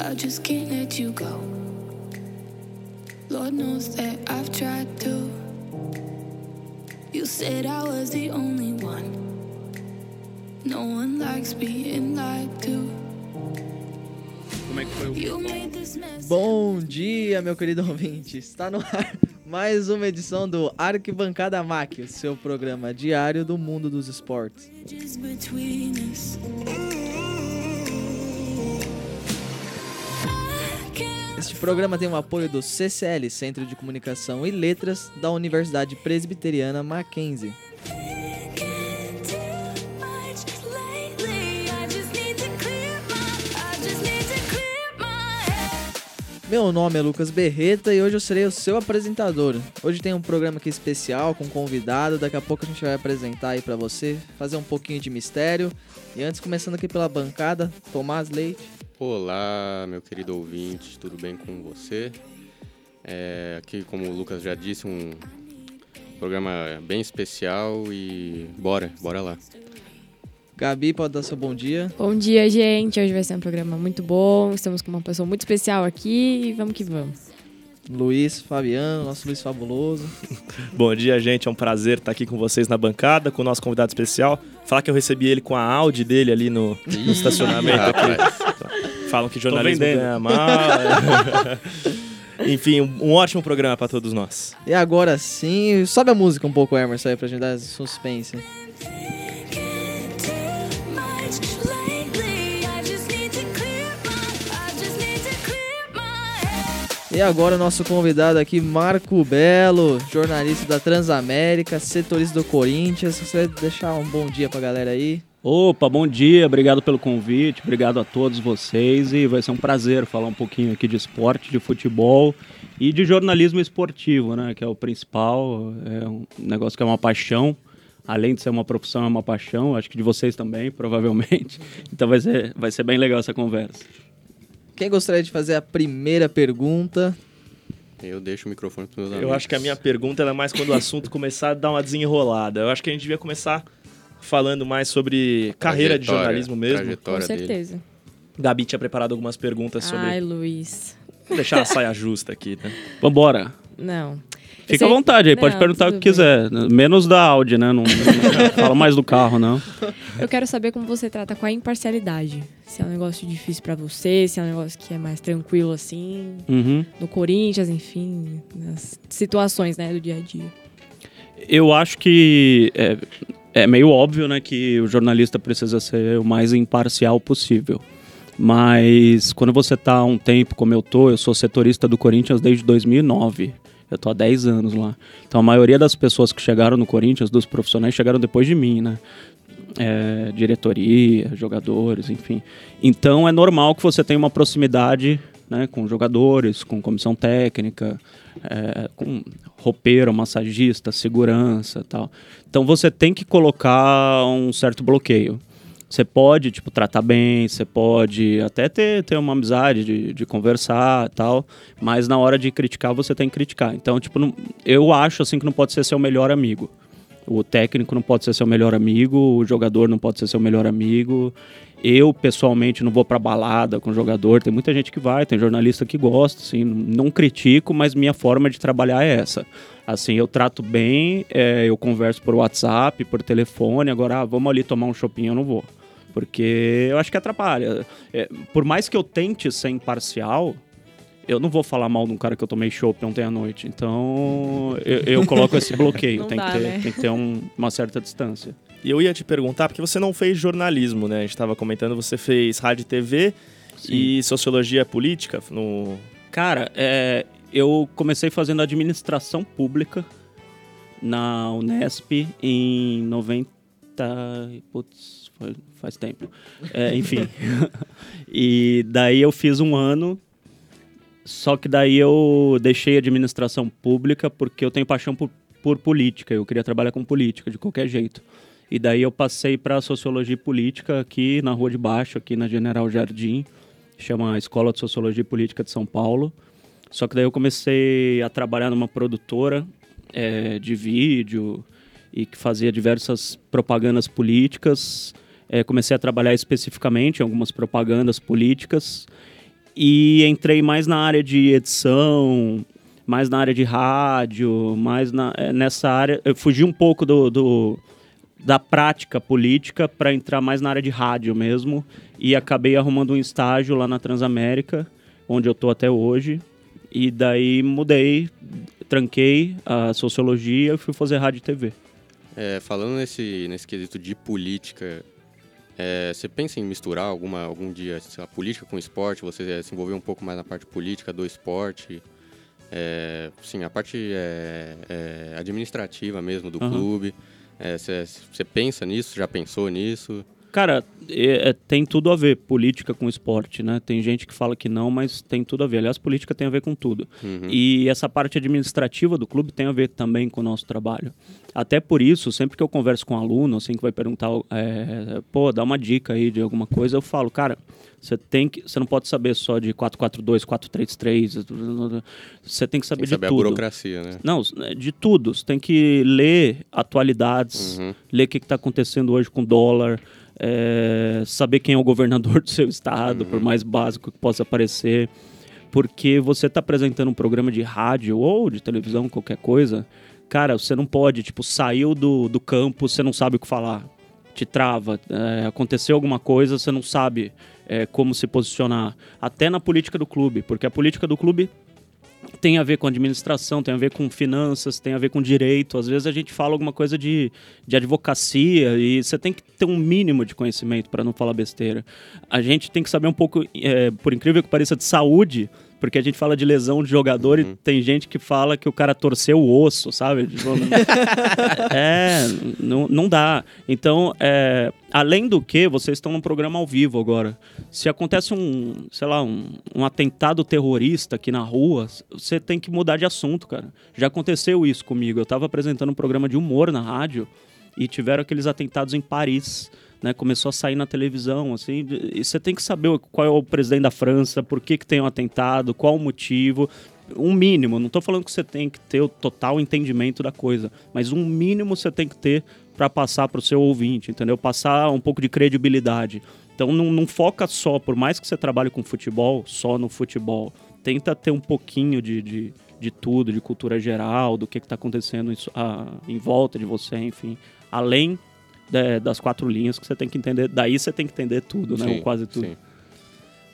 I just can't let you go. Lord knows that I've tried to. You said I was the only one. No one likes being lied to. Como é que foi o You made this mess. Bom dia, meu querido ouvinte. Está no ar mais uma edição do Arquibancada MAC, seu programa diário do mundo dos esportes. Este programa tem o apoio do CCL, Centro de Comunicação e Letras da Universidade Presbiteriana Mackenzie. Meu nome é Lucas Berreta e hoje eu serei o seu apresentador. Hoje tem um programa aqui especial com um convidado, daqui a pouco a gente vai apresentar aí pra você, fazer um pouquinho de mistério. E antes, começando aqui pela bancada, Tomás Leite. Olá, meu querido ouvinte, tudo bem com você? É, aqui, como o Lucas já disse, um programa bem especial e bora, bora lá. Gabi, pode dar seu bom dia. Bom dia, gente. Hoje vai ser um programa muito bom. Estamos com uma pessoa muito especial aqui e vamos que vamos. Luiz Fabiano, nosso Luiz Fabuloso. Bom dia, gente. É um prazer estar aqui com vocês na bancada, com o nosso convidado especial. Falar que eu recebi ele com a Audi dele ali no, no estacionamento. aqui. Falam que jornalismo ganha mal. Enfim, um, ótimo programa para todos nós. E agora sim, sobe a música um pouco, Emerson, aí pra gente dar suspense. E agora o nosso convidado aqui, Marco Belo, jornalista da Transamérica, setorista do Corinthians. Você vai deixar um bom dia pra galera aí? Opa, bom dia, obrigado pelo convite, obrigado a todos vocês e vai ser um prazer falar um pouquinho aqui de esporte, de futebol e de jornalismo esportivo, né, que é o principal, é um negócio que é uma paixão, além de ser uma profissão, é uma paixão, acho que de vocês também, provavelmente, então vai ser, vai ser bem legal essa conversa. Quem gostaria de fazer a primeira pergunta? Eu deixo o microfone para meus amigos. Eu acho que a minha pergunta ela é mais quando o assunto começar a dar uma desenrolada. Eu acho que a gente devia começar falando mais sobre carreira de jornalismo mesmo. Com trajetória dele. certeza. Gabi tinha preparado algumas perguntas sobre. Ai, Luiz. Vou deixar a saia justa aqui, né? Vambora! Não. Fica à vontade aí, pode Não, perguntar o que quiser, menos da Audi, né, não, não fala mais do carro, não. Eu quero saber como você trata com a imparcialidade. Se é um negócio difícil pra você, se é um negócio que é mais tranquilo assim, Uhum. no Corinthians, enfim, nas situações, né, do dia a dia. Eu acho que é, é meio óbvio, né, que o jornalista precisa ser o mais imparcial possível. Mas quando você tá há um tempo como eu tô, eu sou setorista do Corinthians desde 2009. Eu tô há 10 anos lá. Então a maioria das pessoas que chegaram no Corinthians, dos profissionais, chegaram depois de mim, né? É, diretoria, jogadores, enfim. Então é normal que você tenha uma proximidade né, com jogadores, com comissão técnica, é, com roupeiro, massagista, segurança tal. Então você tem que colocar um certo bloqueio. Você pode, tipo, tratar bem, você pode até ter, ter uma amizade de, de conversar tal, mas na hora de criticar, você tem que criticar. Então, tipo, não- eu acho, assim, que não pode ser seu melhor amigo. O técnico não pode ser seu melhor amigo, o jogador não pode ser seu melhor amigo. Eu, pessoalmente, não vou pra balada com jogador. Tem muita gente que vai, tem jornalista que gosta, assim, não critico, mas minha forma de trabalhar é essa. Assim, eu trato bem, é, eu converso por WhatsApp, por telefone. Agora, ah, vamos ali tomar um shopping, eu não vou. Porque eu acho que atrapalha. É, por mais que eu tente ser imparcial, eu não vou falar mal de um cara que eu tomei chopp ontem à noite. Então, eu, eu coloco esse bloqueio. Tem, dá, que ter, né? tem que ter um- uma certa distância. E eu ia te perguntar, porque você não fez jornalismo, né? A gente estava comentando, você fez rádio e TV e sociologia política no... Cara, é, eu comecei fazendo administração pública na Unesp em 90. e- Putz, foi- faz tempo. É, enfim. e daí eu fiz um ano. Só que daí eu deixei a administração pública porque eu tenho paixão por, por política. Eu queria trabalhar com política de qualquer jeito. E daí eu passei para sociologia política aqui na Rua de Baixo, aqui na General Jardim. Chama Escola de Sociologia Política de São Paulo. Só que daí eu comecei a trabalhar numa produtora eh, de vídeo e que fazia diversas propagandas políticas. Eh, comecei a trabalhar especificamente em algumas propagandas políticas. e entrei mais na área de edição, mais na área de rádio, mais na, é, nessa área. Eu fugi um pouco do, do da prática política para entrar mais na área de rádio mesmo e acabei arrumando um estágio lá na Transamérica, onde eu tô até hoje. E daí mudei, tranquei a sociologia e fui fazer rádio e TV. É, falando nesse, nesse quesito de política, é, você pensa em misturar alguma, algum dia a política com o esporte? Você é, se envolver um pouco mais na parte política do esporte? É, sim, a parte é, é, administrativa mesmo do uhum. clube. Você pensa nisso? Já pensou nisso? Cara, é, é, tem tudo a ver, política com esporte, né? Tem gente que fala que não, mas tem tudo a ver. Aliás, política tem a ver com tudo. Uhum. E essa parte administrativa do clube tem a ver também com o nosso trabalho. Até por isso, sempre que eu converso com um aluno, assim, que vai perguntar, é, pô, dá uma dica aí de alguma coisa, eu falo, cara, você tem que, você não pode saber só de 442, 433, você tem que saber tem que de saber tudo. a burocracia, né? Não, de tudo. Você tem que ler atualidades, uhum. ler o que está acontecendo hoje com o dólar, é, saber quem é o governador do seu estado, uhum. por mais básico que possa parecer, porque você está apresentando um programa de rádio ou de televisão, qualquer coisa, cara, você não pode, tipo, saiu do, do campo, você não sabe o que falar, te trava, é, aconteceu alguma coisa, você não sabe é, como se posicionar, até na política do clube, porque a política do clube tem a ver com administração, tem a ver com finanças, tem a ver com direito. Às vezes a gente fala alguma coisa de, de advocacia e você tem que ter um mínimo de conhecimento para não falar besteira. A gente tem que saber um pouco, é, por incrível que pareça, de saúde porque a gente fala de lesão de jogador uhum. e tem gente que fala que o cara torceu o osso, sabe? Tipo, é, não, não dá. Então, é, além do que, vocês estão num programa ao vivo agora. Se acontece um, sei lá, um, um atentado terrorista aqui na rua, você tem que mudar de assunto, cara. Já aconteceu isso comigo. Eu estava apresentando um programa de humor na rádio e tiveram aqueles atentados em Paris né, começou a sair na televisão, assim, e você tem que saber qual é o presidente da França, por que, que tem um atentado, qual o motivo, um mínimo, não estou falando que você tem que ter o total entendimento da coisa, mas um mínimo você tem que ter para passar para o seu ouvinte, entendeu? Passar um pouco de credibilidade. Então não, não, foca só, por mais que você trabalhe com futebol, só no futebol. Tenta ter um pouquinho de, de, de tudo, de cultura geral, do que está acontecendo em, a, em volta de você, enfim. Além de, das quatro linhas que você tem que entender. Daí você tem que entender tudo, né? Sim, Ou quase tudo. Sim.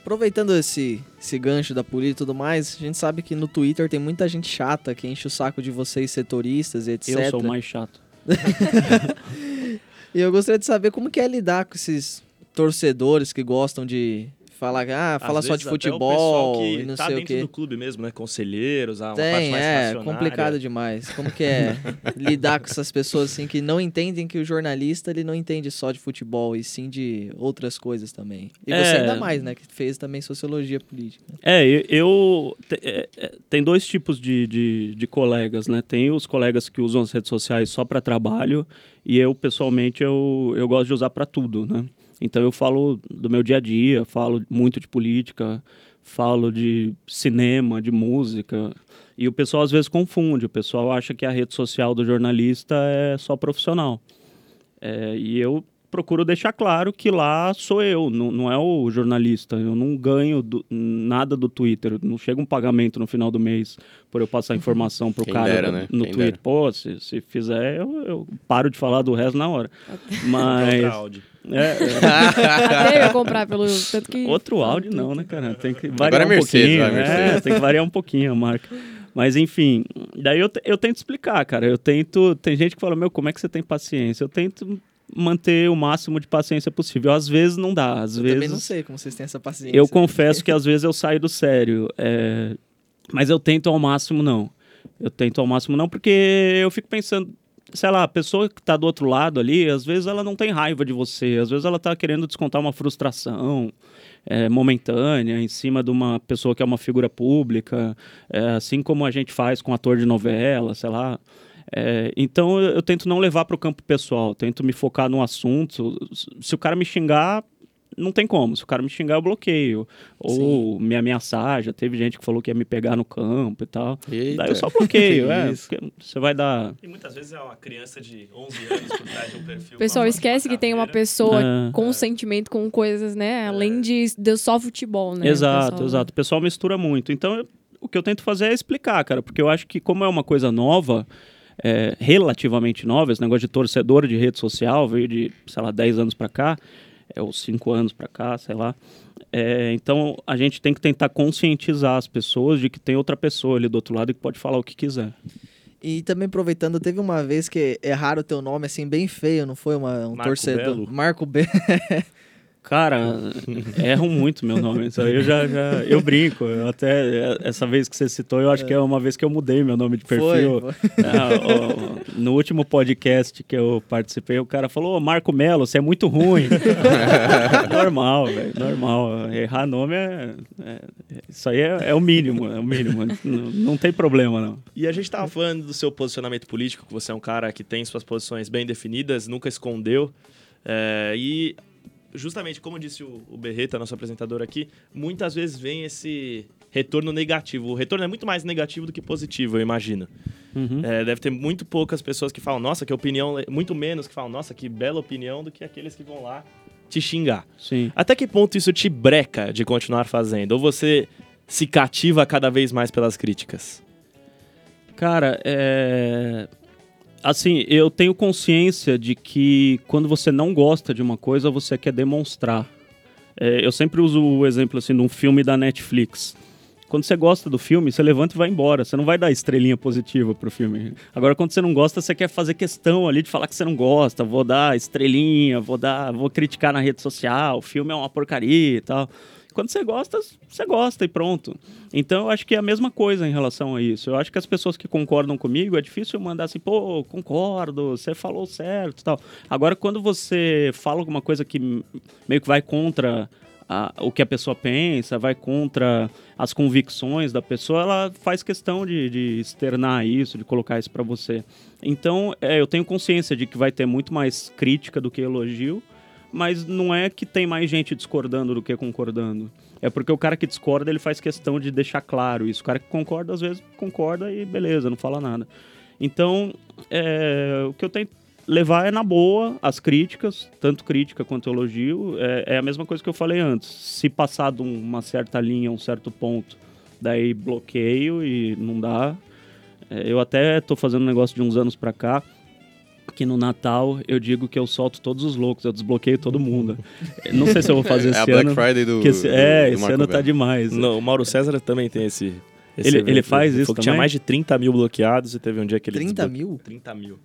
Aproveitando esse, esse gancho da política e tudo mais, a gente sabe que no Twitter tem muita gente chata que enche o saco de vocês setoristas e etc. Eu sou o mais chato. e eu gostaria de saber como que é lidar com esses torcedores que gostam de Fala, ah, fala Às só de futebol que e não tá sei o quê. do clube mesmo, né? Conselheiros, a Tem, parte é complicado demais. Como que é lidar com essas pessoas assim que não entendem que o jornalista ele não entende só de futebol e sim de outras coisas também. E é... você ainda mais, né? Que fez também sociologia política. É, eu, é, é, tem dois tipos de, de, de colegas, né? Tem os colegas que usam as redes sociais só para trabalho e eu pessoalmente eu, eu gosto de usar para tudo, né? Então eu falo do meu dia a dia, falo muito de política, falo de cinema, de música. E o pessoal às vezes confunde. O pessoal acha que a rede social do jornalista é só profissional. É, e eu procuro deixar claro que lá sou eu, não, não é o jornalista. Eu não ganho do, nada do Twitter. Não chega um pagamento no final do mês por eu passar informação pro Quem cara dera, né? no Quem Twitter. Dera. Pô, se, se fizer, eu, eu, paro de falar do resto na hora. Mas. É, é. Até eu comprar pelo. Tanto que... Outro áudio não, né, cara? Tem que variar Agora é Mercedes, um pouquinho. É, tem que variar um pouquinho a marca. Mas enfim, daí eu, eu tento explicar, cara. Eu tento. Tem gente que fala, meu, como é que você tem paciência? Eu tento manter o máximo de paciência possível. Às vezes não dá, às eu vezes... também não sei como vocês têm essa paciência. Eu confesso que às vezes eu saio do sério, é... mas eu tento ao máximo não. Eu tento ao máximo não, porque eu fico pensando, sei lá, a pessoa que está do outro lado ali, às vezes ela não tem raiva de você, às vezes ela está querendo descontar uma frustração é, momentânea em cima de uma pessoa que é uma figura pública, é, assim como a gente faz com ator de novela, sei lá. É, então eu, eu, tento não levar para o campo pessoal, tento me focar no assunto. Se o cara me xingar, não tem como. Se o cara me xingar, eu bloqueio. Ou me ameaçar, já teve gente que falou que ia me pegar no campo e tal. Eita. Daí eu só bloqueio, Que é. Você vai dar. E muitas vezes é uma criança de 11 anos por trás de um perfil. Pessoal esquece que tem uma pessoa É. com sentimento, com coisas, né? Além de, de só futebol, né? Exato, pessoal? exato. O pessoal mistura muito. Então, eu- o que eu tento fazer é explicar, cara, porque eu acho que, como é uma coisa nova, é, relativamente nova, esse negócio de torcedor de rede social veio de, sei lá, 10 anos pra cá, é, ou 5 anos pra cá, sei lá. É, então, a gente tem que tentar conscientizar as pessoas de que tem outra pessoa ali do outro lado que pode falar o que quiser. E também aproveitando, teve uma vez que erraram o teu nome assim bem feio, não foi uma, um Marco torcedor? Belo. Marco B. Cara, erram muito meu nome. Isso aí eu já, já eu brinco. Eu até essa vez que você citou, eu acho que é uma vez que eu mudei meu nome de perfil. Foi, Ah, ó, no último podcast que eu participei, o cara falou: "Ô, Marco Melo, você é muito ruim. normal, velho, normal. Errar nome é, é- Isso aí é, é o mínimo, é o mínimo. Não, não tem problema, não. E a gente tava falando do seu posicionamento político, que você é um cara que tem suas posições bem definidas, nunca escondeu. É, e justamente, como disse o, o Berreta, nosso apresentador aqui, muitas vezes vem esse retorno negativo. O retorno é muito mais negativo do que positivo, eu imagino. Uhum. É, deve ter muito poucas pessoas que falam, nossa, que opinião. le-" Muito menos que falam, nossa, que bela opinião, do que aqueles que vão lá te xingar. Sim. Até que ponto isso te breca de continuar fazendo? Ou você se cativa cada vez mais pelas críticas? Cara, é. Assim, eu tenho consciência de que quando você não gosta de uma coisa, você quer demonstrar. É, eu sempre uso o exemplo assim de um filme da Netflix. Quando você gosta do filme, você levanta e vai embora. Você não vai dar estrelinha positiva pro filme. Agora, quando você não gosta, você quer fazer questão ali de falar que você não gosta. Vou dar estrelinha, vou dar, vou criticar na rede social. O filme é uma porcaria e tal. Quando você gosta, você gosta e pronto. Então eu acho que é a mesma coisa em relação a isso. Eu acho que as pessoas que concordam comigo, é difícil mandar assim, pô, concordo, você falou certo tal. Agora, quando você fala alguma coisa que meio que vai contra a- o que a pessoa pensa, vai contra as convicções da pessoa, ela faz questão de, de externar isso, de colocar isso pra você. Então, é, eu tenho consciência de que vai ter muito mais crítica do que elogio, mas não é que tem mais gente discordando do que concordando. É porque o cara que discorda, ele faz questão de deixar claro isso. O cara que concorda, às vezes, concorda e beleza, não fala nada. Então, é, o que eu tento levar é na boa as críticas, tanto crítica quanto elogio. É, é a mesma coisa que eu falei antes. Se passar de uma certa linha, um certo ponto, daí bloqueio e não dá. É, eu até tô fazendo um negócio de uns anos pra cá, que no Natal eu digo que eu solto todos os loucos, eu desbloqueio todo mundo. Não sei se eu vou fazer É esse a Black ano. Friday do. que esse- é, do esse Marco ano tá demais. Não, o Mauro César também tem esse. esse Ele- evento. ele faz isso Tinha mais de 30 mil bloqueados e teve um dia que ele 30 desbloque- mil? 30 mil.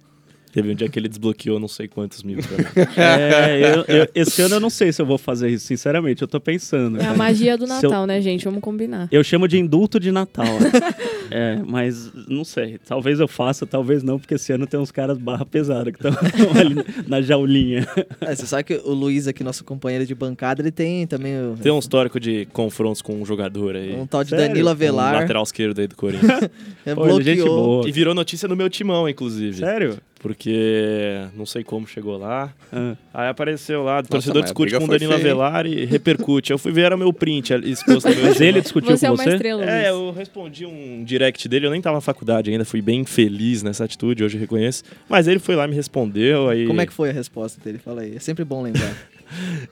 Teve um dia que ele desbloqueou não sei quantos mil. É, eu- eu- esse ano eu não sei se eu vou fazer isso, sinceramente, eu tô pensando. É a magia do Se eu- Natal, né, gente? Vamos combinar. Eu chamo de indulto de Natal. é, mas não sei. Talvez eu faça, talvez não, porque esse ano tem uns caras barra pesada que estão ali na jaulinha. É, você sabe que o Luiz aqui, nosso companheiro de bancada, ele tem também o- tem um histórico de confrontos com um jogador aí. um tal de Sério? Danilo Um Avelar. lateral esquerdo aí do Corinthians. é, Pô, é gente bloqueou. boa. e virou notícia no meu timão, inclusive. Sério? Porque não sei como chegou lá. Ah. Aí apareceu lá, o torcedor discute com o Danilo? Avelar e repercute. Eu fui ver, era meu print exposto no meu Mas ele discutiu Você é com uma você? estrela, Luiz. É, eu respondi um direct dele, eu nem tava na faculdade ainda, fui bem feliz nessa atitude, hoje eu reconheço. Mas ele foi lá e me respondeu, aí... Como é que foi a resposta dele? Fala aí. É sempre bom lembrar.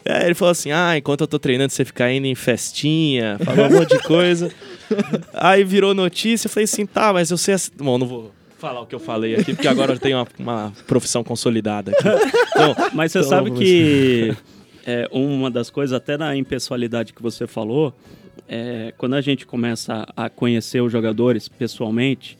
É, ele falou assim, ah, enquanto eu tô treinando, você fica indo em festinha, falou um monte de coisa. aí virou notícia, eu falei assim, tá, mas eu sei... ass- Bom, não vou falar o que eu falei aqui, porque agora eu tenho uma, uma profissão consolidada aqui. Então, Mas você Então, sabe que é, uma das coisas, até na impessoalidade que você falou, é, quando a gente começa a conhecer os jogadores pessoalmente,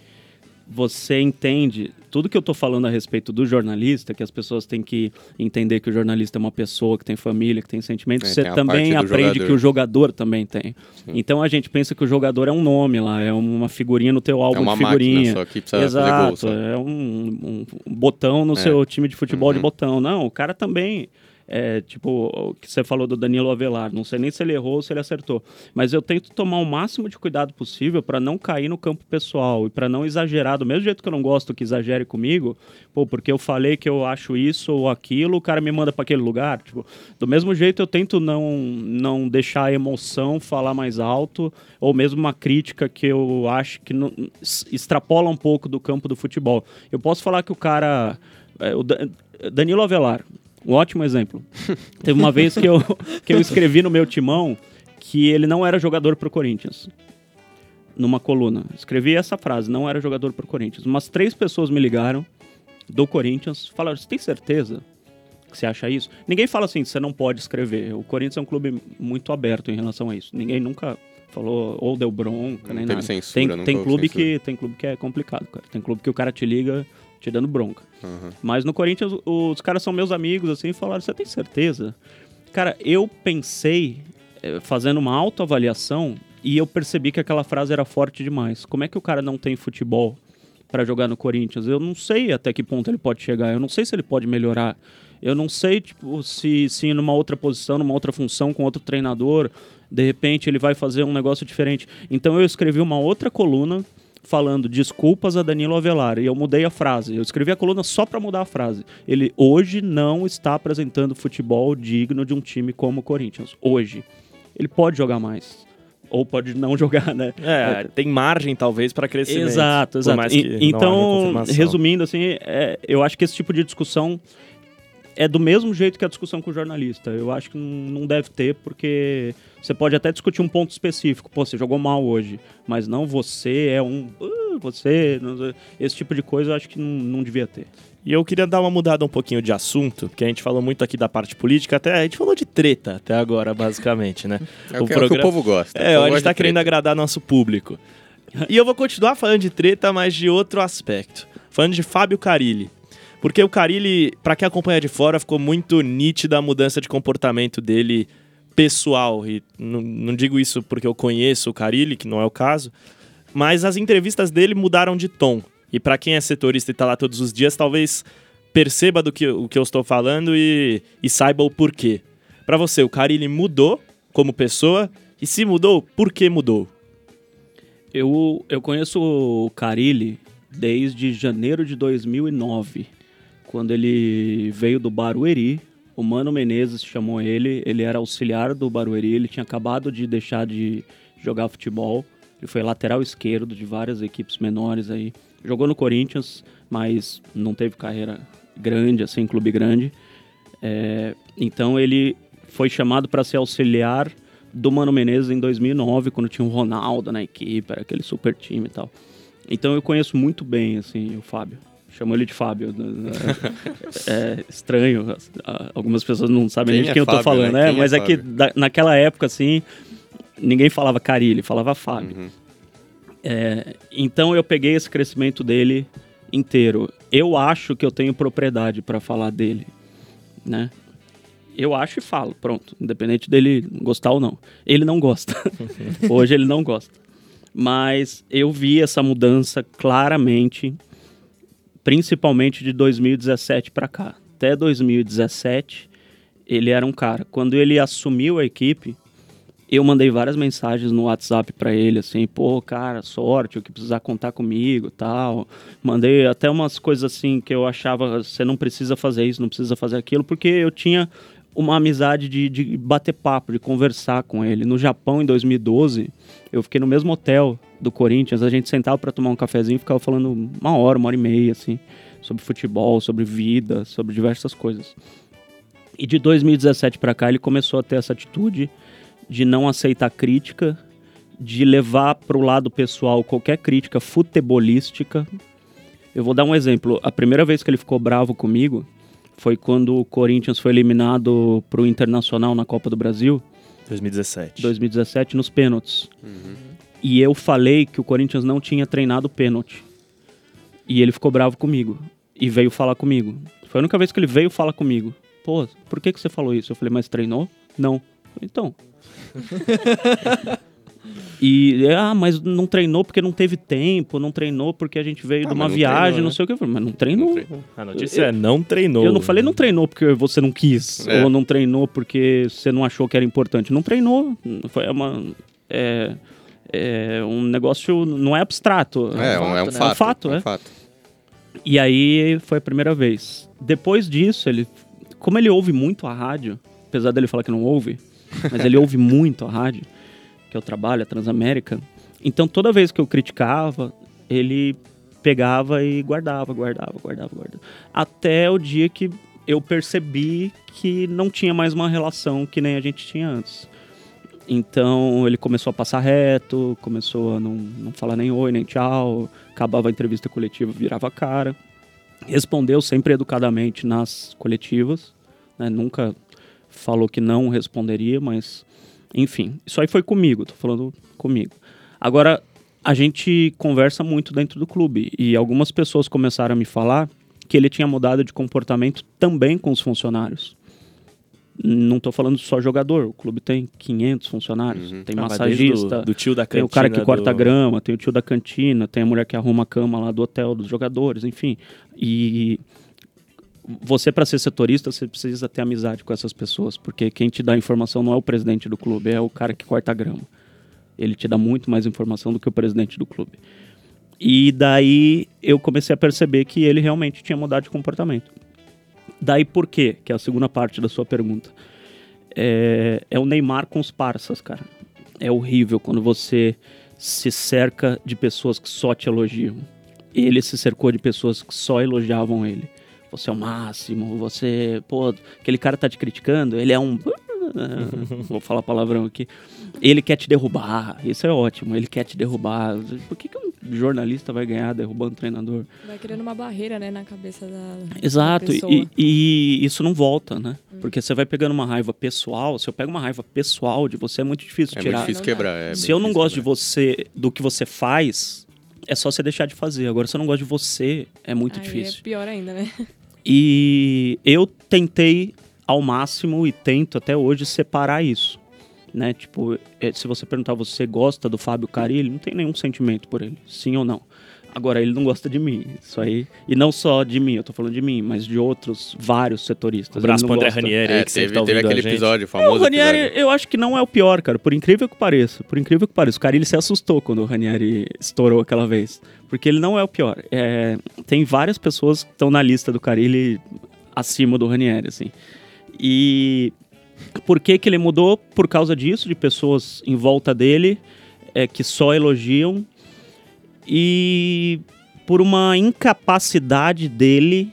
você entende tudo que eu tô falando a respeito do jornalista, que as pessoas têm que entender que o jornalista é uma pessoa que tem família, que tem sentimentos, É, você tem também aprende jogador. que o jogador também tem. Então a gente pensa que o jogador é um nome lá, é uma figurinha no teu álbum É uma de figurinha. só que precisa gol. Exato, Só. é um, um botão no É. seu time de futebol de Uhum. botão. Não, o cara também É, tipo, o que você falou do Danilo Avelar. Não sei nem se ele errou ou se ele acertou. Mas eu tento tomar o máximo de cuidado possível para não cair no campo pessoal e para não exagerar. Do mesmo jeito que eu não gosto que exagere comigo, pô, porque eu falei que eu acho isso ou aquilo, o cara me manda para aquele lugar. Tipo, do mesmo jeito eu tento não, não deixar a emoção falar mais alto ou mesmo uma crítica que eu acho que não, extrapola um pouco do campo do futebol. Eu posso falar que o cara. É, o Danilo Avelar, um ótimo exemplo. Teve uma vez que eu, que eu escrevi no meu timão que ele não era jogador para o Corinthians. Numa coluna. Escrevi essa frase, não era jogador para o Corinthians. Umas três pessoas me ligaram do Corinthians, falaram, você tem certeza que você acha isso? Ninguém fala assim, você não pode escrever. O Corinthians é um clube muito aberto em relação a isso. Ninguém nunca falou ou deu bronca, Não nem nada. censura, tem, tem clube censura. que tem clube que é complicado, cara. Tem clube que o cara te liga dando bronca. Aham. Mas no Corinthians, os caras são meus amigos, assim, e falaram: Você tem certeza? Cara, eu pensei, eh, fazendo uma autoavaliação, e eu percebi que aquela frase era forte demais. Como é que o cara não tem futebol para jogar no Corinthians? Eu não sei até que ponto ele pode chegar, eu não sei se ele pode melhorar. Eu não sei, tipo, se, se numa outra posição, numa outra função, com outro treinador, de repente ele vai fazer um negócio diferente. Então eu escrevi uma outra coluna falando desculpas a Danilo Avelar e eu mudei a frase. Eu escrevi a coluna só para mudar a frase. Ele hoje não está apresentando futebol digno de um time como o Corinthians. Hoje. Ele pode jogar mais. Ou pode não jogar, né? É, tem margem talvez para crescimento. Exato, exato. E- então, resumindo, assim, é, eu acho que esse tipo de discussão é do mesmo jeito que a discussão com o jornalista. Eu acho que não deve ter, porque você pode até discutir um ponto específico. Pô, você jogou mal hoje, mas não você é um. "Ah, você. não sei." Esse tipo de coisa eu acho que não, não devia ter. E eu queria dar uma mudada um pouquinho de assunto, porque a gente falou muito aqui da parte política, até a gente falou de treta até agora, basicamente, né? É o, que, é o que o povo gosta. É, povo a gente tá querendo treta. agradar nosso público. E eu vou continuar falando de treta, mas de outro aspecto. Falando de Fábio Carilli. Porque o Carilli, pra quem acompanha de fora, ficou muito nítida a mudança de comportamento dele pessoal. E não, não digo isso porque eu conheço o Carilli, que não é o caso, mas as entrevistas dele mudaram de tom. E pra quem é setorista e tá lá todos os dias, talvez perceba do que, o que eu estou falando e, e saiba o porquê. Pra você, o Carilli mudou como pessoa? E se mudou, por que mudou? Eu, eu conheço o Carilli desde janeiro de 2009, quando ele veio do Barueri. O Mano Menezes chamou ele, ele era auxiliar do Barueri, ele tinha acabado de deixar de jogar futebol. Ele foi lateral esquerdo de várias equipes menores aí. Jogou no Corinthians, mas não teve carreira grande, assim, clube grande. É, então ele foi chamado para ser auxiliar do Mano Menezes em 2009, quando tinha o Ronaldo na equipe, era aquele super time e tal. Então eu conheço muito bem, assim, o Fábio. Chamo ele de Fábio. né? É, é estranho, algumas pessoas não sabem Quem nem de é quem eu tô Fábio, falando, né? né? Quem é Mas é, que da- naquela época, assim, ninguém falava Carilli, falava Fábio. Uhum. É, então eu peguei esse crescimento dele inteiro. Eu acho que eu tenho propriedade para falar dele, né? Eu acho e falo, pronto, independente dele gostar ou não. Ele não gosta. Hoje ele não gosta. Mas eu vi essa mudança claramente, principalmente de 2017 para cá. Até 2017, ele era um cara. Quando ele assumiu a equipe, eu mandei várias mensagens no WhatsApp pra ele, assim, pô, cara, sorte, o que precisar contar comigo tal. Mandei até umas coisas assim que eu achava, você não precisa fazer isso, não precisa fazer aquilo, porque eu tinha uma amizade de, de bater papo, de conversar com ele. No Japão, em 2012, eu fiquei no mesmo hotel do Corinthians, a gente sentava pra tomar um cafezinho e ficava falando uma hora, uma hora e meia, assim, sobre futebol, sobre vida, sobre diversas coisas. E de 2017 pra cá, ele começou a ter essa atitude de não aceitar crítica, de levar para o lado pessoal qualquer crítica futebolística. Eu vou dar um exemplo. A primeira vez que ele ficou bravo comigo foi quando o Corinthians foi eliminado para o Internacional na Copa do Brasil, 2017. 2017, nos pênaltis. E eu falei que o Corinthians não tinha treinado pênalti. E ele ficou bravo comigo. E veio falar comigo. Foi a única vez que ele veio falar comigo. Pô, por que, que você falou isso? Eu falei, mas treinou? Não. Falei, Então. E, ah, mas não treinou porque não teve tempo, não treinou porque a gente veio Ah, de uma não viagem, treinou, não né? sei o que. Eu Mas não treinou. Não treinou. A notícia é não treinou. Eu não falei não treinou porque você não quis, É. ou não treinou porque você não achou que era importante. Não treinou. Foi uma. É, é um negócio. Não é abstrato. É, um- é um né? fato. É um fato, é. é. um fato. E aí foi a primeira vez. Depois disso, ele. Como ele ouve muito a rádio, apesar dele falar que não ouve, mas ele ouve muito a rádio, que eu trabalho, a Transamérica. Então toda vez que eu criticava, ele pegava e guardava, guardava, guardava, guardava. Até o dia que eu percebi que não tinha mais uma relação que nem a gente tinha antes. Então ele começou a passar reto, começou a não, não falar nem oi, nem tchau, acabava a entrevista coletiva, virava a cara. Respondeu sempre educadamente nas coletivas, né? nunca falou que não responderia, mas enfim, isso aí foi comigo, tô falando comigo. Agora, a gente conversa muito dentro do clube e algumas pessoas começaram a me falar que ele tinha mudado de comportamento também com os funcionários. Não tô falando só jogador, o clube tem 500 funcionários, Uhum. tem Ah, massagista, Do, do tio da tem cantina. o cara que corta do... grama, tem o tio da cantina, tem a mulher que arruma a cama lá do hotel dos jogadores, enfim. E você, para ser setorista, você precisa ter amizade com essas pessoas, porque quem te dá informação não é o presidente do clube, é o cara que corta a grama. Ele te dá muito mais informação do que o presidente do clube. E daí eu comecei a perceber que ele realmente tinha mudado de comportamento. Daí por quê? Que é a segunda parte da sua pergunta. É, é o Neymar com os parças, cara. É horrível quando você se cerca de pessoas que só te elogiam. Ele se cercou de pessoas que só elogiavam ele. Você é o máximo, você. Pô, aquele cara tá te criticando, ele é um. Vou falar palavrão aqui. Ele quer te derrubar, isso é ótimo, ele quer te derrubar. Por que, que um jornalista vai ganhar derrubando o treinador? Vai criando uma barreira, né, na cabeça da. Exato, da e, pessoa. e isso não volta, né? Porque você vai pegando uma raiva pessoal, se eu pego uma raiva pessoal de você, é muito difícil É tirar. muito difícil quebrar. é se eu não gosto de quebrar. você, do que você faz, é só você deixar de fazer. Agora, se eu não gosto de você, é muito Aí difícil. É pior ainda, né? E eu tentei ao máximo e tento até hoje separar isso. Né? Tipo, eh, se você perguntar, você gosta do Fábio Carilli? Não tem nenhum sentimento por ele, sim ou não. Agora, ele não gosta de mim, isso aí. E não só de mim, eu tô falando de mim, mas de outros vários setoristas. Abraço Ele pro André. Ranieri aí, É, que teve, tá teve aquele episódio, É, o famoso Ranieri, episódio. eu acho que não é o pior, cara. Por incrível que pareça. Por incrível que pareça. O Carilli se assustou quando o Ranieri estourou aquela vez. Porque ele não é o pior. É, tem várias pessoas que estão na lista do Carilli acima do Ranieri, assim. E por que que ele mudou? Por causa disso, de pessoas em volta dele é, que só elogiam. E por uma incapacidade dele,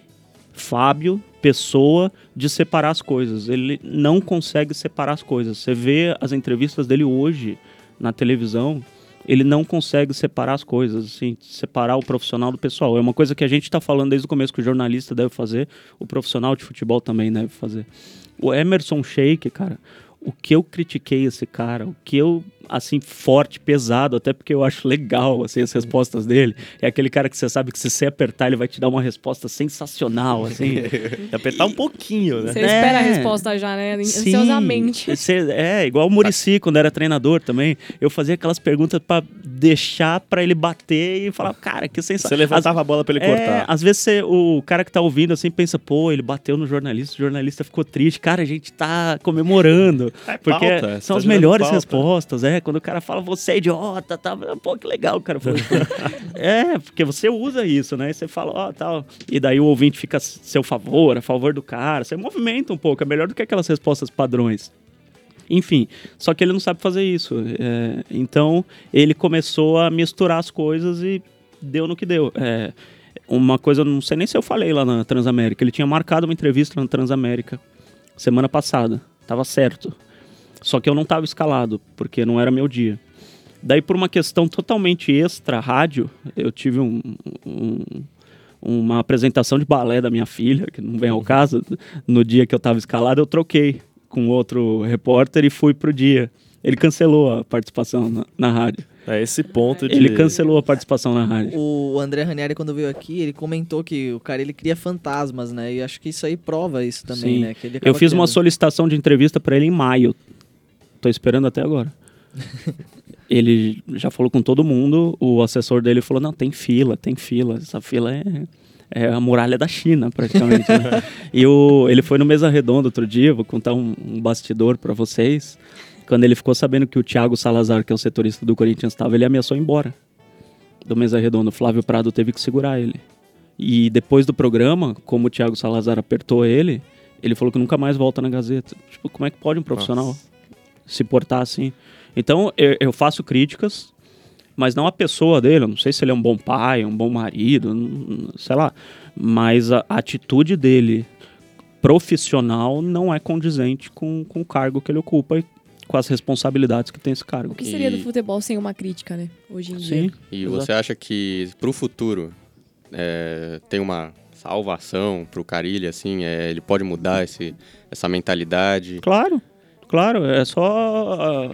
Fábio, pessoa, de separar as coisas. Ele não consegue separar as coisas. Você vê as entrevistas dele hoje na televisão, ele não consegue separar as coisas, assim, separar o profissional do pessoal. É uma coisa que a gente está falando desde o começo que o jornalista deve fazer, o profissional de futebol também deve fazer. O Emerson Sheik, cara, o que eu critiquei esse cara, o que eu, assim, forte, pesado, até porque eu acho legal, assim, as respostas dele, é aquele cara que você sabe que se você apertar, ele vai te dar uma resposta sensacional, assim. Apertar um pouquinho, né? Você É. espera a resposta já, né? Sim, Ansiosamente. cê- é, igual o Murici, quando era treinador também. Eu fazia aquelas perguntas pra deixar pra ele bater e falar, cara, que Você sensacional. levantava a bola pra ele É, cortar. às vezes cê- o cara que tá ouvindo assim pensa, pô, ele bateu no jornalista, o jornalista ficou triste. Cara, a gente tá comemorando. É porque pauta, são tá as melhores pauta. respostas, é. Quando o cara fala, você é idiota, tá? Pô, que legal, cara. É, porque você usa isso, né? E você fala, ó, tal. E daí o ouvinte fica a seu favor, a favor do cara. Você movimenta um pouco, é melhor do que aquelas respostas padrões. Enfim, só que ele não sabe fazer isso. É, então, ele começou a misturar as coisas e deu no que deu. É, uma coisa, não sei nem se eu falei lá na Transamérica. Ele tinha marcado uma entrevista na Transamérica semana passada. Tava certo. Só que eu não tava escalado, porque não era meu dia. Daí, por uma questão totalmente extra rádio, eu tive um- um- uma apresentação de balé da minha filha, que não vem ao caso. No dia que eu tava escalado, eu troquei com outro repórter e fui pro dia. Ele cancelou a participação na, na rádio. É esse ponto de... Ele cancelou a participação na rádio. O André Ranieri, quando veio aqui, ele comentou que o cara ele cria fantasmas, né? E acho que isso aí prova isso também, Sim. né? Que ele Eu fiz uma criando. solicitação de entrevista para ele em maio. Tô esperando até agora. ele já falou com todo mundo, o assessor dele falou, não, tem fila, tem fila, essa fila é, é a muralha da China, praticamente. né? e o, ele foi no Mesa Redonda outro dia, vou contar um, um bastidor para vocês, quando ele ficou sabendo que o Thiago Salazar, que é o setorista do Corinthians, estava, ele ameaçou ir embora do Mesa Redonda, o Flávio Prado teve que segurar ele. E depois do programa, como o Thiago Salazar apertou ele, ele falou que nunca mais volta na Gazeta. Tipo, como é que pode um profissional Nossa. Se portar assim? Então, eu, eu faço críticas, mas não a pessoa dele. Eu não sei se ele é um bom pai, um bom marido, não- sei lá. Mas a, a atitude dele profissional não é condizente com, com o cargo que ele ocupa e com as responsabilidades que tem esse O cargo. que seria do futebol sem uma crítica, né? Hoje em Sim. dia. E Exato. você acha que pro futuro é, tem uma salvação pro Carilli, assim, é, ele pode mudar esse, essa mentalidade? Claro, claro. É só.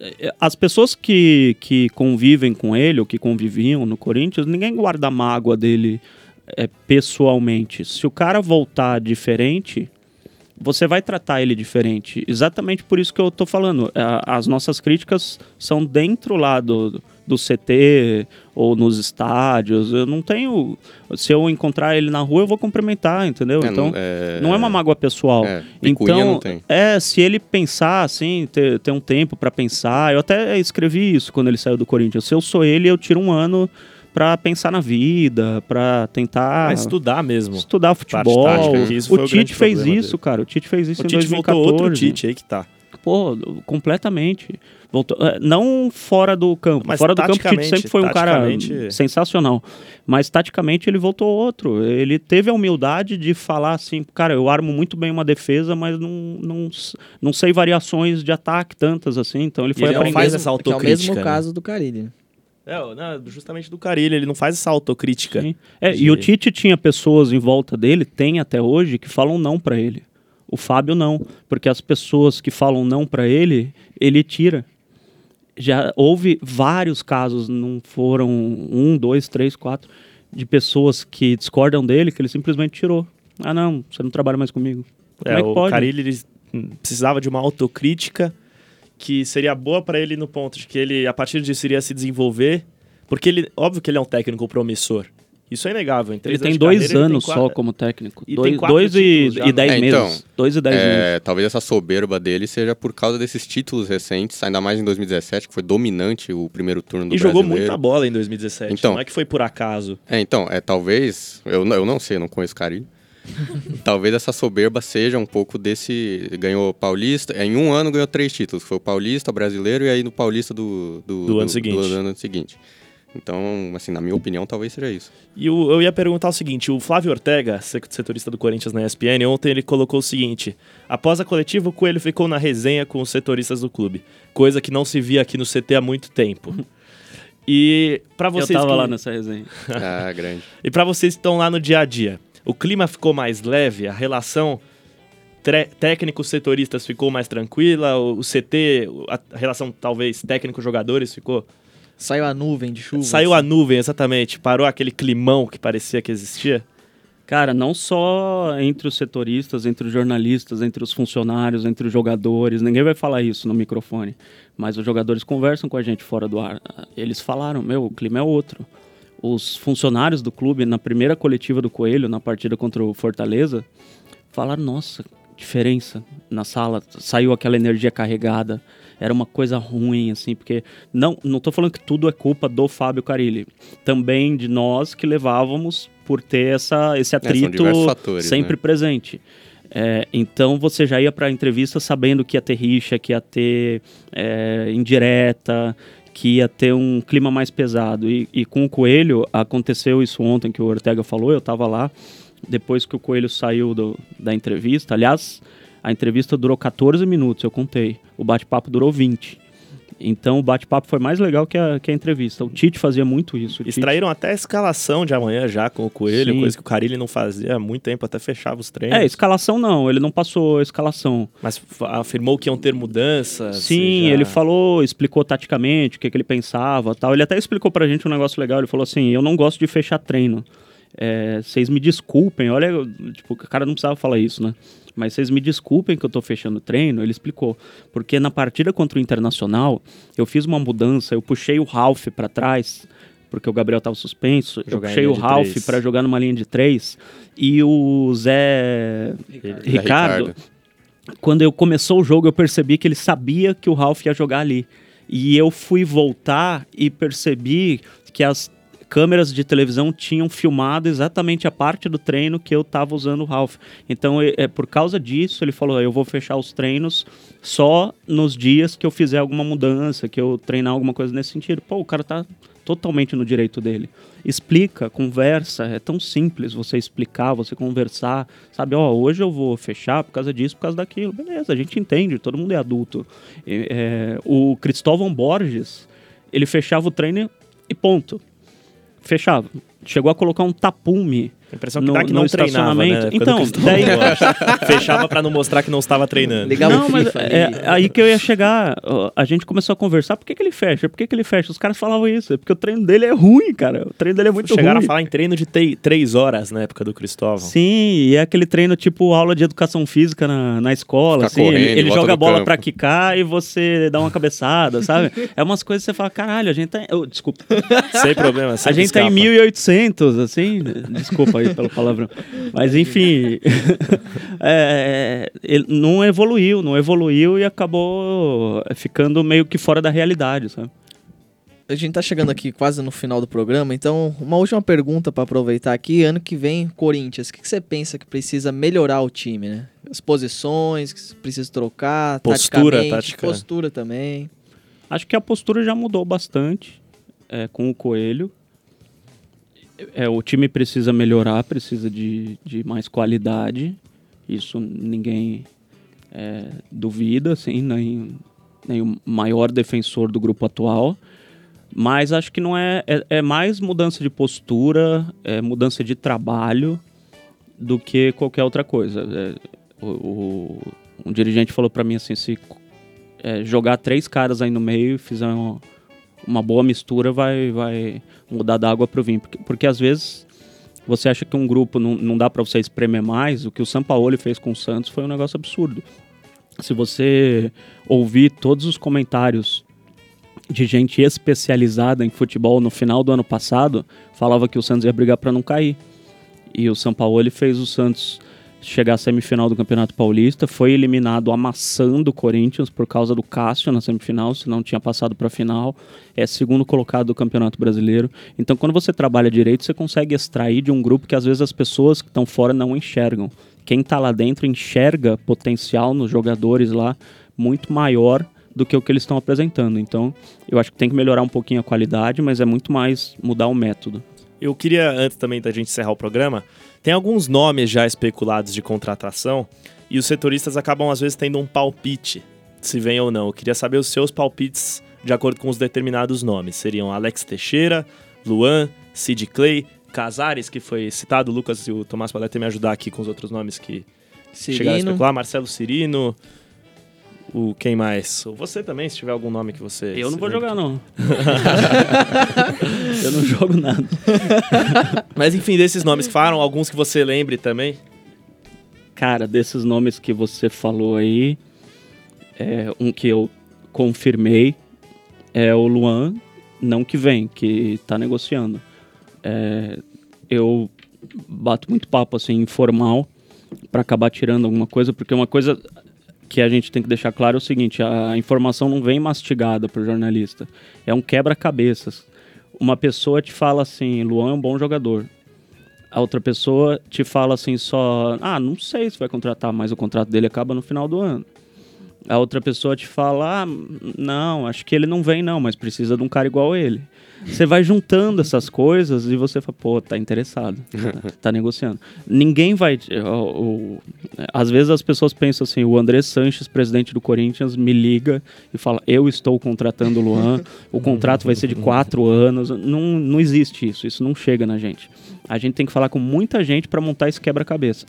é, As pessoas que, que convivem com ele, ou que conviviam no Corinthians, ninguém guarda mágoa dele é, pessoalmente. Se o cara voltar diferente, você vai tratar ele diferente. Exatamente por isso que eu tô falando. As nossas críticas são dentro lá do, do CT ou nos estádios. Eu não tenho. Se eu encontrar ele na rua, eu vou cumprimentar, entendeu? É, então. não, é, Não é uma mágoa pessoal. É, então, não tem. é, se ele pensar assim, ter, ter um tempo pra pensar, eu até escrevi isso quando ele saiu do Corinthians. Se eu sou ele, eu tiro um ano pra pensar na vida, pra tentar Mas estudar mesmo. estudar futebol. tática, o Tite fez isso, dele. cara. O Tite fez isso O em Tite 2014. voltou outro Tite aí que tá. Pô, completamente. Voltou, é, não fora do campo. Mas fora do campo, o Tite sempre foi um cara sensacional. Mas taticamente ele voltou outro. Ele teve a humildade de falar assim, cara, eu armo muito bem uma defesa, mas não, não, não sei variações de ataque tantas assim. Então ele foi ele não aprendendo. faz essa Que é o autocrítica. mesmo né? caso do Carilli. É, não, justamente do Carilli, ele não faz essa autocrítica. Sim. É, de- E o Tite tinha pessoas em volta dele, tem até hoje, que falam não pra ele. O Fábio não, porque as pessoas que falam não pra ele, ele tira. Já houve vários casos, não foram um, dois, três, quatro, de pessoas que discordam dele, que ele simplesmente tirou. Ah, não, você não trabalha mais comigo. Como É, é que o pode? Carilli precisava de uma autocrítica que seria boa pra ele no ponto de que ele, a partir disso, iria se desenvolver. Porque ele, óbvio que ele é um técnico promissor. Isso é inegável. Em Ele tem dois carreira, anos tem só como técnico. E tem dois dois e, títulos já, e né? dez É, meses. então, dois e dez meses. É, talvez essa soberba dele seja por causa desses títulos recentes, ainda mais em 2017, que foi dominante o primeiro turno do E jogou brasileiro. muita bola em 2017. Então. não é que foi por acaso. É, então, é talvez, eu, não- eu não sei, não conheço o talvez essa soberba seja um pouco desse. Ganhou Paulista, é, em um ano ganhou três títulos, foi o Paulista, o Brasileiro e aí no Paulista do, do, Do ano seguinte. do ano seguinte. Então, assim, na minha opinião, talvez seja isso. E o- eu ia perguntar o seguinte: o Flávio Ortega, setorista do Corinthians na ESPN, ontem ele colocou o seguinte: após a coletiva, o Coelho ficou na resenha com os setoristas do clube, coisa que não se via aqui no CT há muito tempo. E para Eu vocês tava que- lá nessa resenha. Ah, grande. E para vocês que estão lá no dia a dia, o clima ficou mais leve, a relação tre- técnicos-setoristas ficou mais tranquila, o, o CT, a relação talvez técnico-jogadores ficou. Saiu a nuvem de chuva. Saiu a nuvem, exatamente, parou aquele climão que parecia que existia. Cara, não só entre os setoristas, entre os jornalistas, entre os funcionários, entre os jogadores, ninguém vai falar isso no microfone, mas os jogadores conversam com a gente fora do ar. Eles falaram: meu, o clima é outro. Os funcionários do clube, na primeira coletiva do Coelho, na partida contra o Fortaleza, falaram: nossa, diferença na sala, saiu aquela energia carregada. Era uma coisa ruim, assim, porque não, não tô falando que tudo é culpa do Fábio Carilli. Também de nós que levávamos por ter essa, esse É, atrito diversos fatores, sempre né? presente. É, então você já ia para a entrevista sabendo que ia ter rixa, que ia ter é, indireta, que ia ter um clima mais pesado. E, e com o Coelho aconteceu isso ontem que o Ortega falou, eu estava lá. Depois que o Coelho saiu do- da entrevista, aliás, a entrevista durou 14 minutos, eu contei. O bate-papo durou 20. Então o bate-papo foi mais legal que a, que a entrevista. O Tite fazia muito isso. O Tite- Extraíram até a escalação de amanhã já com o Coelho, Sim. coisa que o Carilli não fazia há muito tempo, até fechava os treinos. É, escalação não, ele não passou a escalação. Mas afirmou que iam ter mudanças. Sim, já- ele falou, explicou taticamente o que, que ele pensava tal. Ele até explicou pra gente um negócio legal. Ele falou assim: eu não gosto de fechar treino. é, vocês me desculpem, olha, tipo, o cara não precisava falar isso, né? Mas vocês me desculpem que eu tô fechando o treino, ele explicou. Porque na partida contra o Internacional, eu fiz uma mudança, eu puxei o Ralph para trás, porque o Gabriel tava suspenso, eu Jogar puxei o Ralph para jogar numa linha de três, e o Zé Ricardo. Ricardo, quando eu começou o jogo, eu percebi que ele sabia que o Ralph ia jogar ali. E eu fui voltar e percebi que as câmeras de televisão tinham filmado exatamente a parte do treino que eu estava usando o Ralph. Então, é, por causa disso, ele falou: eu vou fechar os treinos só nos dias que eu fizer alguma mudança, que eu treinar alguma coisa nesse sentido. Pô, o cara tá totalmente no direito dele. Explica, conversa, é tão simples você explicar, você conversar, sabe? Ó, hoje eu vou fechar por causa disso, por causa daquilo. Beleza, a gente entende, todo mundo é adulto. É, o Cristóvão Borges, ele fechava o treino e ponto. Fechava. Chegou a colocar um tapume A impressão que no- dá que no não treinava, né? Então, daí-. Fechava pra não mostrar que não estava treinando. Ligava não, o mas é aí que eu ia chegar. A gente começou a conversar. Por que, que ele fecha? Por que, que ele fecha? Os caras falavam isso. É porque o treino dele é ruim, cara. O treino dele é muito Chegaram ruim. a falar em treino de três horas na época do Cristóvão. Sim, e é aquele treino tipo aula de educação física na, na escola. Ficar Assim, ele correndo, ele volta joga a bola pra quicar e você dá uma cabeçada, sabe? É umas coisas que você fala, caralho, a gente tá. oh, desculpa. Sem problema. A gente tá em escapa. 1800, assim. Desculpa aí pelo palavrão. Mas enfim. é, ele não evoluiu, não evoluiu e acabou ficando meio que fora da realidade, sabe? A gente tá chegando aqui quase no final do programa, então uma última pergunta pra aproveitar aqui. Ano que vem, Corinthians, o que, que você pensa que precisa melhorar o time, né? As posições, que precisa trocar, Postura, tática. postura também. Acho que a postura já mudou bastante é, com o Coelho. É, o time precisa melhorar, precisa de, de mais qualidade. Isso ninguém é, duvida, assim, nem, nem o maior defensor do grupo atual. Mas acho que não é, é. é mais mudança de postura, é mudança de trabalho do que qualquer outra coisa. É, o, o- um dirigente falou para mim assim: se é, jogar três caras aí no meio e fizer uma, uma boa mistura, vai, vai mudar da água pro vinho. Porque, porque às vezes você acha que um grupo não, não dá para você espremer mais. O que o Sampaoli fez com o Santos foi um negócio absurdo. Se você ouvir todos os comentários de gente especializada em futebol no final do ano passado, falava que o Santos ia brigar para não cair. E o Sampaoli fez o Santos chegar à semifinal do Campeonato Paulista, foi eliminado amassando o Corinthians por causa do Cássio na semifinal, se não tinha passado para a final, é segundo colocado do Campeonato Brasileiro. Então, quando você trabalha direito, você consegue extrair de um grupo que às vezes as pessoas que estão fora não enxergam. Quem está lá dentro enxerga potencial nos jogadores lá muito maior do que o que eles estão apresentando. Então, eu acho que tem que melhorar um pouquinho a qualidade, mas é muito mais mudar o método. Eu queria, antes também da gente encerrar o programa, tem alguns nomes já especulados de contratação e os setoristas acabam, às vezes, tendo um palpite, se vem ou não. Eu queria saber os seus palpites de acordo com os determinados nomes. Seriam Alex Teixeira, Luan, Sid Clay, Casares, que foi citado, o Lucas e o Tomás podem até me ajudar aqui com os outros nomes que chegaram a Cirino. especular. Marcelo Cirino, o quem mais? Ou você também, se tiver algum nome que você... Eu não vou jogar, não. eu não jogo nada. Mas enfim, desses nomes que falaram, alguns que você lembre também. Cara, desses nomes que você falou aí, é, um que eu confirmei é o Luan, não que vem, que tá negociando. É, eu bato muito papo assim, informal, para acabar tirando alguma coisa, porque uma coisa que a gente tem que deixar claro é o seguinte: a informação não vem mastigada pro jornalista, é um quebra-cabeças. Uma pessoa te fala assim, Luan é um bom jogador. A outra pessoa te fala assim só, ah, não sei se vai contratar, mas o contrato dele acaba no final do ano. A outra pessoa te fala, ah, não, acho que ele não vem não, mas precisa de um cara igual ele. Você vai juntando essas coisas e você fala, pô, tá interessado, tá negociando. Ninguém vai. o- o- às vezes as pessoas pensam assim: o André Sanches, presidente do Corinthians, me liga e fala: eu estou contratando o Luan, o contrato vai ser de quatro anos. Não, não existe isso, isso não chega na gente. A gente tem que falar com muita gente para montar esse quebra-cabeça.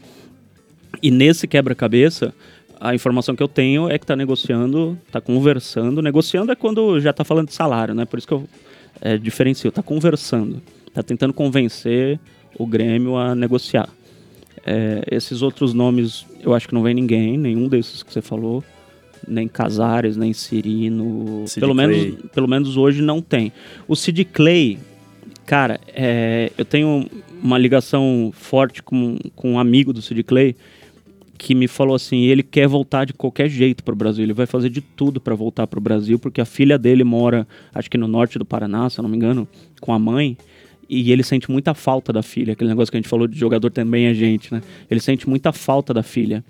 E nesse quebra-cabeça, a informação que eu tenho é que está negociando, está conversando. Negociando é quando já está falando de salário, né? Por isso que eu é, diferencio. Está conversando, está tentando convencer o Grêmio a negociar. É, esses outros nomes, eu acho que não vem ninguém, nenhum desses que você falou, nem Casares, nem Cirino, pelo Clay. menos, pelo menos hoje não tem. O Sid Clay, cara, é, eu tenho uma ligação forte com, com um amigo do Sid Clay que me falou assim, ele quer voltar de qualquer jeito para o Brasil, ele vai fazer de tudo para voltar para o Brasil, porque a filha dele mora, acho que no norte do Paraná, se eu não me engano, com a mãe, e ele sente muita falta da filha, aquele negócio que a gente falou de jogador também é gente, né? Ele sente muita falta da filha.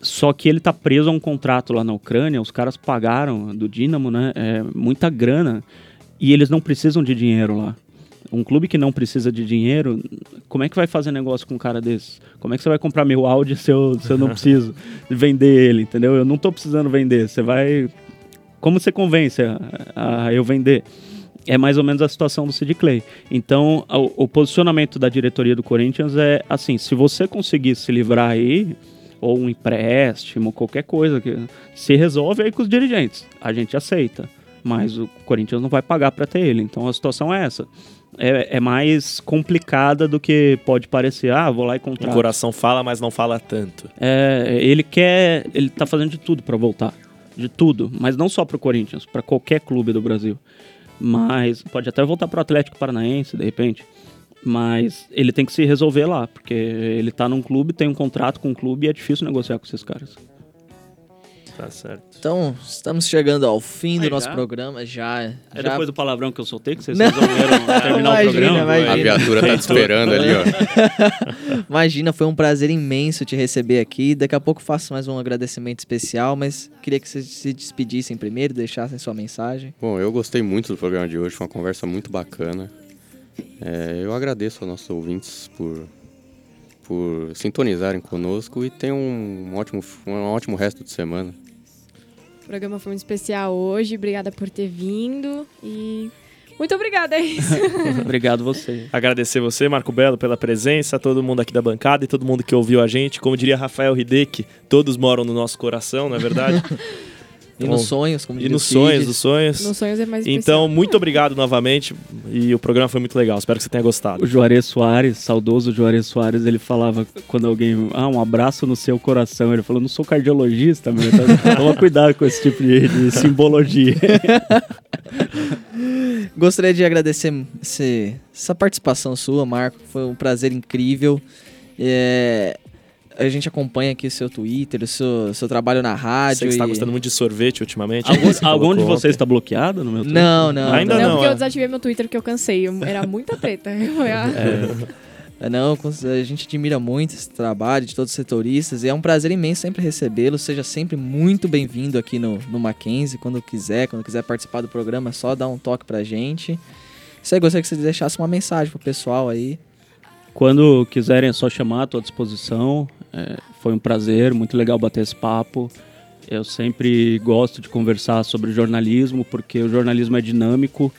Só que ele tá preso a um contrato lá na Ucrânia, os caras pagaram do Dinamo, né? É, muita grana. E eles não precisam de dinheiro lá. Um clube que não precisa de dinheiro, como é que vai fazer negócio com um cara desse? Como é que você vai comprar meu áudio se eu, se eu não preciso vender ele, entendeu? Eu não tô precisando vender. Você vai. Como você convence a, a eu vender? É mais ou menos a situação do Sid Clay. Então, o, o posicionamento da diretoria do Corinthians é assim: se você conseguir se livrar aí, ou um empréstimo, qualquer coisa que se resolve aí com os dirigentes. A gente aceita, mas o Corinthians não vai pagar para ter ele. Então a situação é essa. É, é mais complicada do que pode parecer. Ah, vou lá e O contrato. coração fala, mas não fala tanto. É, ele quer, ele tá fazendo de tudo para voltar, de tudo, mas não só pro Corinthians, para qualquer clube do Brasil. Mas pode até voltar pro Atlético Paranaense, de repente. Mas ele tem que se resolver lá, porque ele tá num clube, tem um contrato com o clube e é difícil negociar com esses caras. Tá certo. Então, estamos chegando ao fim do Aí, nosso já? programa. Já. É já... depolar do palavrão que eu soltei que vocês Não. resolveram terminar Imagina, o programa? imagina. A viatura tá te esperando ali, ó. Imagina, foi um prazer imenso te receber aqui. Daqui a pouco faço mais um agradecimento especial, mas queria que vocês se despedissem primeiro, deixassem sua mensagem. Bom, eu gostei muito do programa de hoje, foi uma conversa muito bacana. É, eu agradeço aos nossos ouvintes por, por sintonizarem conosco e tenham um ótimo, um ótimo resto de semana. O programa foi muito especial hoje. Obrigada por ter vindo. E muito obrigada, é isso. Obrigado você. Agradecer você, Marco Belo, pela presença, todo mundo aqui da bancada e todo mundo que ouviu a gente. Como diria Rafael Hideki, todos moram no nosso coração, não é verdade? E nos sonhos, como e nos sonhos, nos sonhos. Nos sonhos é mais Então, especial. muito obrigado novamente. E o programa foi muito legal. Espero que você tenha gostado. O Juarez Soares, saudoso Juarez Soares, ele falava quando alguém, ah, um abraço no seu coração. Ele falou, não sou cardiologista, meu. Então, toma cuidado com esse tipo de, de simbologia. Gostaria de agradecer esse- essa participação sua, Marco. Foi um prazer incrível. É, a gente acompanha aqui o seu Twitter, o seu, seu trabalho na rádio. Que você está e- gostando muito de sorvete ultimamente. Algum, Você algum de vocês está bloqueado no meu Twitter? Não, não. Ainda não, não, porque é. eu desativei meu Twitter porque eu cansei. Era muita treta. Eu- É, Não, cons- a gente admira muito esse trabalho de todos os setoristas e é um prazer imenso sempre recebê-lo. Seja sempre muito bem-vindo aqui no, no Mackenzie, quando quiser, quando quiser participar do programa, é só dar um toque pra gente. Isso aí, gostaria que você deixasse uma mensagem pro pessoal aí. Quando quiserem é só chamar, à tua disposição. É, foi um prazer, muito legal bater esse papo. Eu sempre gosto de conversar sobre jornalismo, porque o jornalismo é dinâmico,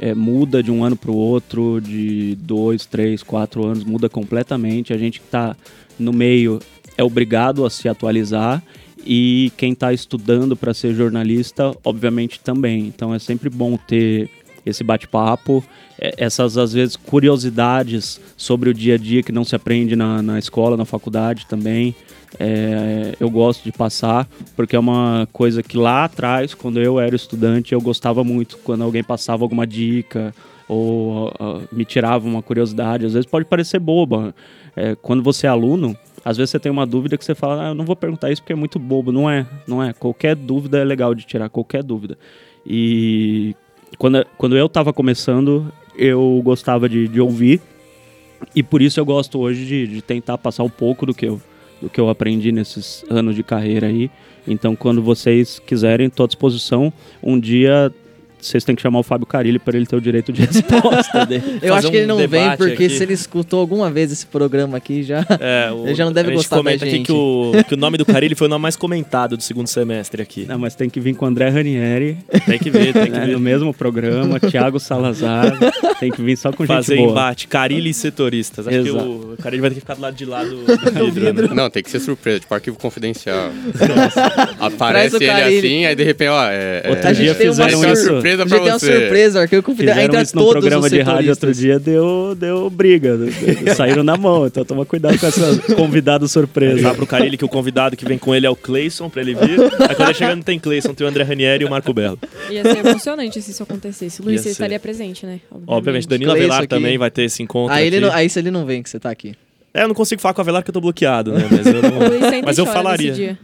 é, muda de um ano para o outro, de dois, três, quatro anos, muda completamente. A gente que está no meio é obrigado a se atualizar e quem está estudando para ser jornalista, obviamente também. Então é sempre bom ter esse bate-papo, é, essas às vezes curiosidades sobre o dia a dia que não se aprende na, na escola, na faculdade também. É, eu gosto de passar, porque é uma coisa que lá atrás, quando eu era estudante, eu gostava muito quando alguém passava alguma dica ou ah, me tirava uma curiosidade. Às vezes pode parecer boba. É, quando você é aluno, às vezes você tem uma dúvida que você fala, ah, eu não vou perguntar isso porque é muito bobo. Não é, não é. Qualquer dúvida é legal de tirar, qualquer dúvida. E quando, quando eu estava começando, eu gostava de, de ouvir. E por isso eu gosto hoje de, de tentar passar um pouco do que, eu, do que eu aprendi nesses anos de carreira aí. Então, quando vocês quiserem, estou à disposição. Um dia vocês têm que chamar o Fábio Carilli para ele ter o direito de resposta dele. Eu acho um que ele não vem porque aqui. se ele escutou alguma vez esse programa aqui já. É, o, Ele já não deve a gente gostar da comenta aqui gente. que o, que o nome do Carilli foi o nome mais comentado do segundo semestre aqui. Não, mas tem que vir com o André Ranieri, Tem que ver, tem que né, ver. no mesmo programa, Thiago Salazar. tem que vir só com Fazer gente boa. embate, Carilli e setoristas. Acho Exato. que o Carilli vai ter que ficar do lado de lá do, do vidro. né? Não, tem que ser surpresa, tipo arquivo confidencial. Traz Aparece ele assim, aí de repente, ó, é, é, Outro gente dia vai fizeram uma isso. Surpresa A pra gente tem uma você. surpresa. Eu convidei Fizeram entre isso num programa de rádio outro dia, deu, deu briga. Saíram na mão. Então toma cuidado com essa convidado surpresa. Avisar pro Carilli que o convidado que vem com ele é o Cleison, pra ele vir. Aí quando ele chega não tem Cleison, tem o André Ranieri e o Marco Belo. Ia ser emocionante se isso acontecesse. Luiz, Ia você ser. estaria presente, né? Obviamente, Danilo Cleison Avelar aqui. também vai ter esse encontro Aí, ele aqui. não, aí se ele não vem, que você tá aqui. É, eu não consigo falar com o Avelar porque eu tô bloqueado, né? Mas eu, O não... Mas eu falaria.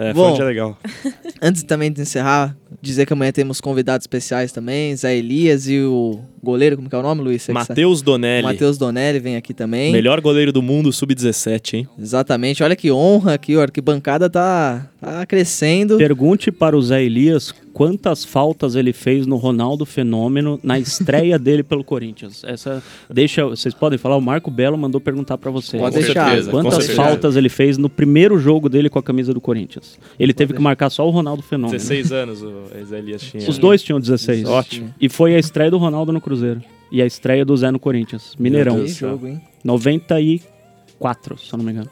É, Bom. foi um dia legal. Antes também de encerrar, dizer que amanhã temos convidados especiais também, Zé Elias e o goleiro, como que é o nome, Luiz? Matheus. Donelli. Matheus Donelli vem aqui também. Melhor goleiro do mundo, sub-17, hein? Exatamente. Olha que honra aqui. A arquibancada tá, tá crescendo. Pergunte para o Zé Elias quantas faltas ele fez no Ronaldo Fenômeno na estreia dele pelo Corinthians. Essa deixa, vocês podem falar, o Marco Belo mandou perguntar para vocês. Pode deixar. certeza, Quantas faltas ele fez no primeiro jogo dele com a camisa do Corinthians? Ele teve que marcar só o Ronaldo Fenômeno. 16 anos o Zé Elias tinha. Os dois tinham 16. Ótimo. E foi a estreia do Ronaldo no Cruzeiro. E a estreia do Zé no Corinthians. Mineirão. Que jogo, hein? 94, se eu não me engano.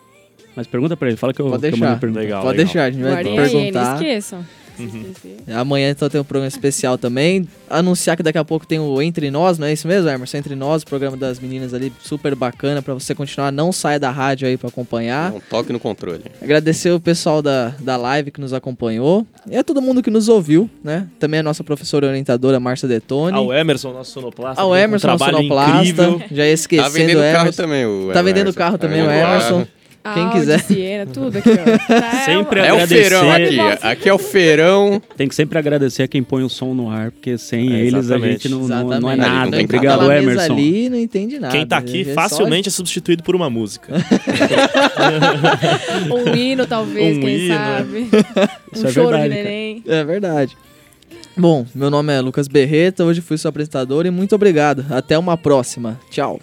Mas pergunta pra ele, fala que eu, Pode que eu deixar. mandei perguntar. Legal, Pode legal. deixar, a gente vai Guardem aí, não perguntar. esqueçam. Uhum. Amanhã então tem um programa especial também. Anunciar que daqui a pouco tem o Entre Nós, não é isso mesmo, Emerson? Entre Nós, o programa das meninas ali, super bacana pra você continuar. Não saia da rádio aí pra acompanhar. Um toque no controle. Agradecer o pessoal da, da live que nos acompanhou. E a todo mundo que nos ouviu, né? Também a nossa professora orientadora, Márcia Detone. Ao Emerson, nosso sonoplasta. Ao que tem Emerson, um nosso sonoplasta. incrível. Já ia esquecendo Tá vendendo o carro Emerson. também, o Tá vendendo Emerson. carro Tá também o Emerson. carro. Quem Audi, quiser. Siena, tudo aqui, ó. Sempre é É o Agradecer. feirão aqui. Aqui é o feirão. Tem que sempre agradecer a quem põe o som no ar, porque sem É, eles a gente não, não, não é nada. Não tem Obrigado, Emerson. ali não entende nada. Quem tá aqui É só- facilmente é substituído por uma música. Um hino, talvez, Um quem hino, é. sabe. Isso um é choro verdade, de neném. É verdade. Bom, meu nome é Lucas Berreta, hoje fui seu apresentador e muito obrigado. Até uma próxima. Tchau.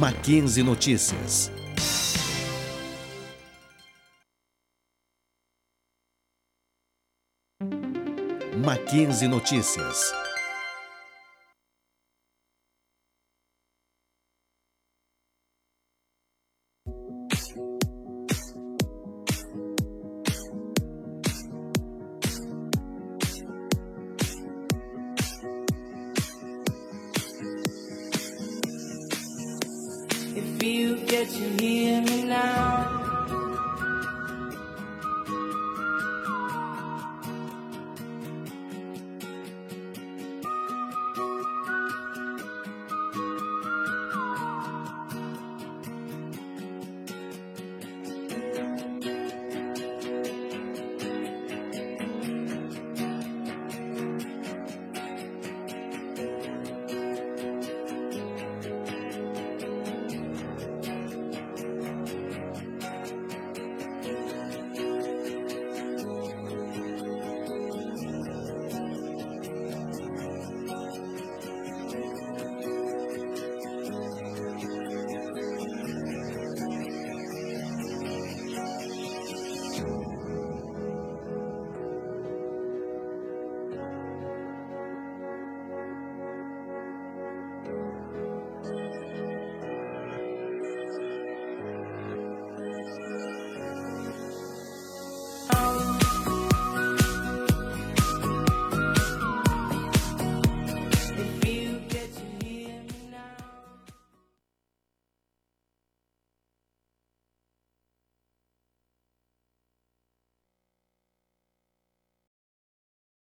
Mackenzie Notícias. Mackenzie Notícias. Get you hear me now.